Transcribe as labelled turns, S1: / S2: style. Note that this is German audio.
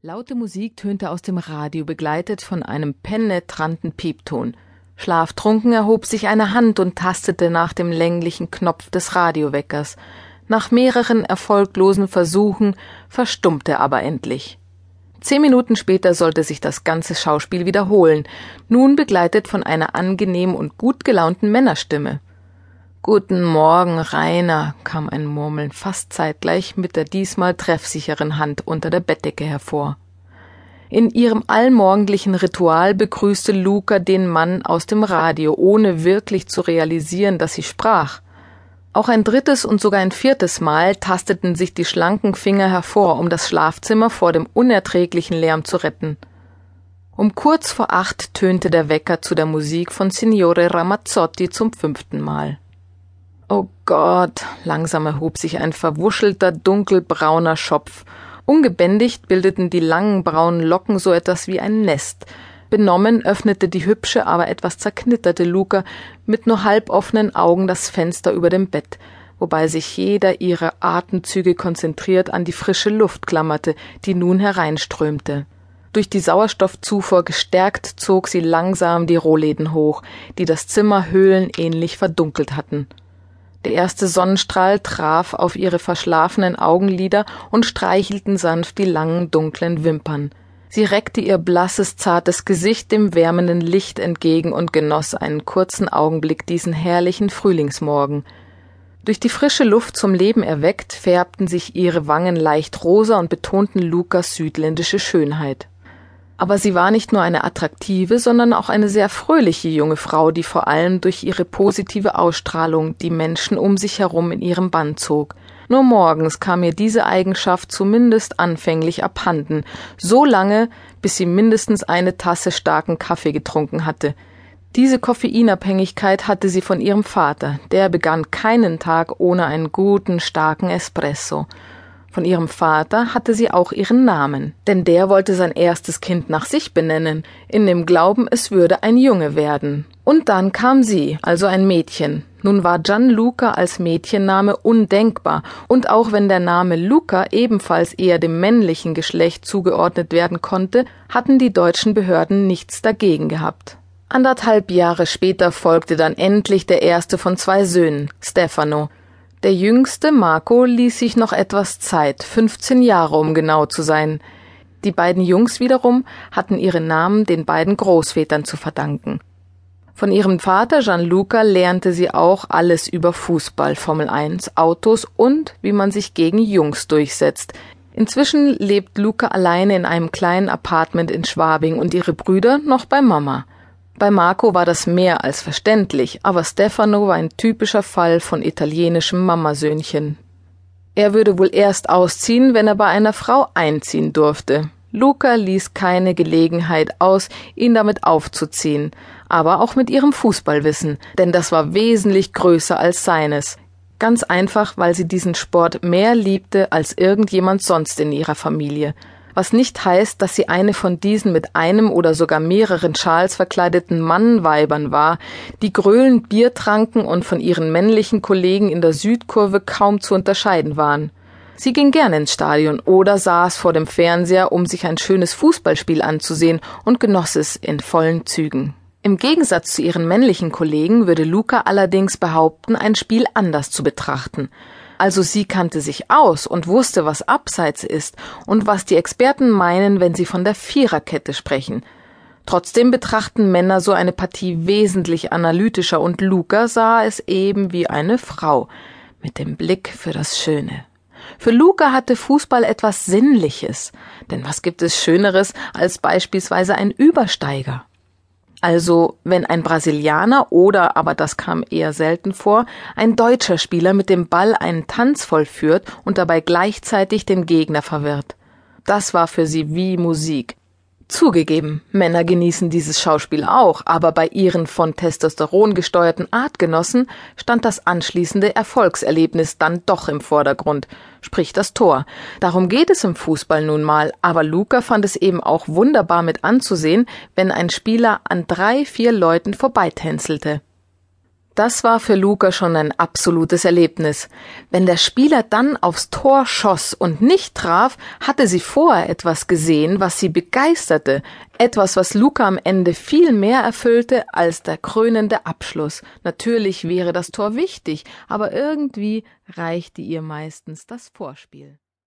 S1: Laute Musik tönte aus dem Radio, begleitet von einem penetranten Piepton. Schlaftrunken erhob sich eine Hand und tastete nach dem länglichen Knopf des Radioweckers. Nach mehreren erfolglosen Versuchen verstummte er aber endlich. Zehn Minuten später sollte sich das ganze Schauspiel wiederholen, nun begleitet von einer angenehm und gut gelaunten Männerstimme. Guten Morgen, Rainer, kam ein Murmeln fast zeitgleich mit der diesmal treffsicheren Hand unter der Bettdecke hervor. In ihrem allmorgendlichen Ritual begrüßte Luca den Mann aus dem Radio, ohne wirklich zu realisieren, dass sie sprach. Auch ein drittes und sogar ein viertes Mal tasteten sich die schlanken Finger hervor, um das Schlafzimmer vor dem unerträglichen Lärm zu retten. Um kurz vor acht tönte der Wecker zu der Musik von Signore Ramazzotti zum fünften Mal. Oh Gott, langsam erhob sich ein verwuschelter, dunkelbrauner Schopf. Ungebändigt bildeten die langen braunen Locken so etwas wie ein Nest. Benommen öffnete die hübsche, aber etwas zerknitterte Luca mit nur halboffenen Augen das Fenster über dem Bett, wobei sich jeder ihrer Atemzüge konzentriert an die frische Luft klammerte, die nun hereinströmte. Durch die Sauerstoffzufuhr gestärkt zog sie langsam die Rohläden hoch, die das Zimmer höhlenähnlich verdunkelt hatten. Der erste Sonnenstrahl traf auf ihre verschlafenen Augenlider und streichelten sanft die langen dunklen Wimpern. Sie reckte ihr blasses, zartes Gesicht dem wärmenden Licht entgegen und genoss einen kurzen Augenblick diesen herrlichen Frühlingsmorgen. Durch die frische Luft zum Leben erweckt, färbten sich ihre Wangen leicht rosa und betonten Lukas südländische Schönheit. Aber sie war nicht nur eine attraktive, sondern auch eine sehr fröhliche junge Frau, die vor allem durch ihre positive Ausstrahlung die Menschen um sich herum in ihrem Bann zog. Nur morgens kam ihr diese Eigenschaft zumindest anfänglich abhanden, so lange, bis sie mindestens eine Tasse starken Kaffee getrunken hatte. Diese Koffeinabhängigkeit hatte sie von ihrem Vater, der begann keinen Tag ohne einen guten, starken Espresso. Von ihrem Vater hatte sie auch ihren Namen, denn der wollte sein erstes Kind nach sich benennen, in dem Glauben, es würde ein Junge werden. Und dann kam sie, also ein Mädchen. Nun war Gianluca als Mädchenname undenkbar, und auch wenn der Name Luca ebenfalls eher dem männlichen Geschlecht zugeordnet werden konnte, hatten die deutschen Behörden nichts dagegen gehabt. Anderthalb Jahre später folgte dann endlich der erste von zwei Söhnen, Stefano, der jüngste Marco ließ sich noch etwas Zeit, 15 Jahre um genau zu sein. Die beiden Jungs wiederum hatten ihre Namen den beiden Großvätern zu verdanken. Von ihrem Vater Gianluca lernte sie auch alles über Fußball, Formel 1, Autos und wie man sich gegen Jungs durchsetzt. Inzwischen lebt Luca alleine in einem kleinen Apartment in Schwabing und ihre Brüder noch bei Mama. Bei Marco war das mehr als verständlich, aber Stefano war ein typischer Fall von italienischem Mamasöhnchen. Er würde wohl erst ausziehen, wenn er bei einer Frau einziehen durfte. Luca ließ keine Gelegenheit aus, ihn damit aufzuziehen, aber auch mit ihrem Fußballwissen, denn das war wesentlich größer als seines. Ganz einfach, weil sie diesen Sport mehr liebte als irgendjemand sonst in ihrer Familie was nicht heißt, dass sie eine von diesen mit einem oder sogar mehreren Schals verkleideten Mannweibern war, die gröhlend Bier tranken und von ihren männlichen Kollegen in der Südkurve kaum zu unterscheiden waren. Sie ging gern ins Stadion oder saß vor dem Fernseher, um sich ein schönes Fußballspiel anzusehen und genoss es in vollen Zügen. Im Gegensatz zu ihren männlichen Kollegen würde Luca allerdings behaupten, ein Spiel anders zu betrachten. Also sie kannte sich aus und wusste, was Abseits ist und was die Experten meinen, wenn sie von der Viererkette sprechen. Trotzdem betrachten Männer so eine Partie wesentlich analytischer und Luca sah es eben wie eine Frau mit dem Blick für das Schöne. Für Luca hatte Fußball etwas Sinnliches, denn was gibt es Schöneres als beispielsweise ein Übersteiger? Also wenn ein Brasilianer oder, aber das kam eher selten vor, ein deutscher Spieler mit dem Ball einen Tanz vollführt und dabei gleichzeitig den Gegner verwirrt. Das war für sie wie Musik. Zugegeben, Männer genießen dieses Schauspiel auch, aber bei ihren von Testosteron gesteuerten Artgenossen stand das anschließende Erfolgserlebnis dann doch im Vordergrund, sprich das Tor. Darum geht es im Fußball nun mal, aber Luca fand es eben auch wunderbar mit anzusehen, wenn ein Spieler an drei, vier Leuten vorbeitänzelte. Das war für Luca schon ein absolutes Erlebnis. Wenn der Spieler dann aufs Tor schoss und nicht traf, hatte sie vorher etwas gesehen, was sie begeisterte, etwas, was Luca am Ende viel mehr erfüllte als der krönende Abschluss. Natürlich wäre das Tor wichtig, aber irgendwie reichte ihr meistens das Vorspiel.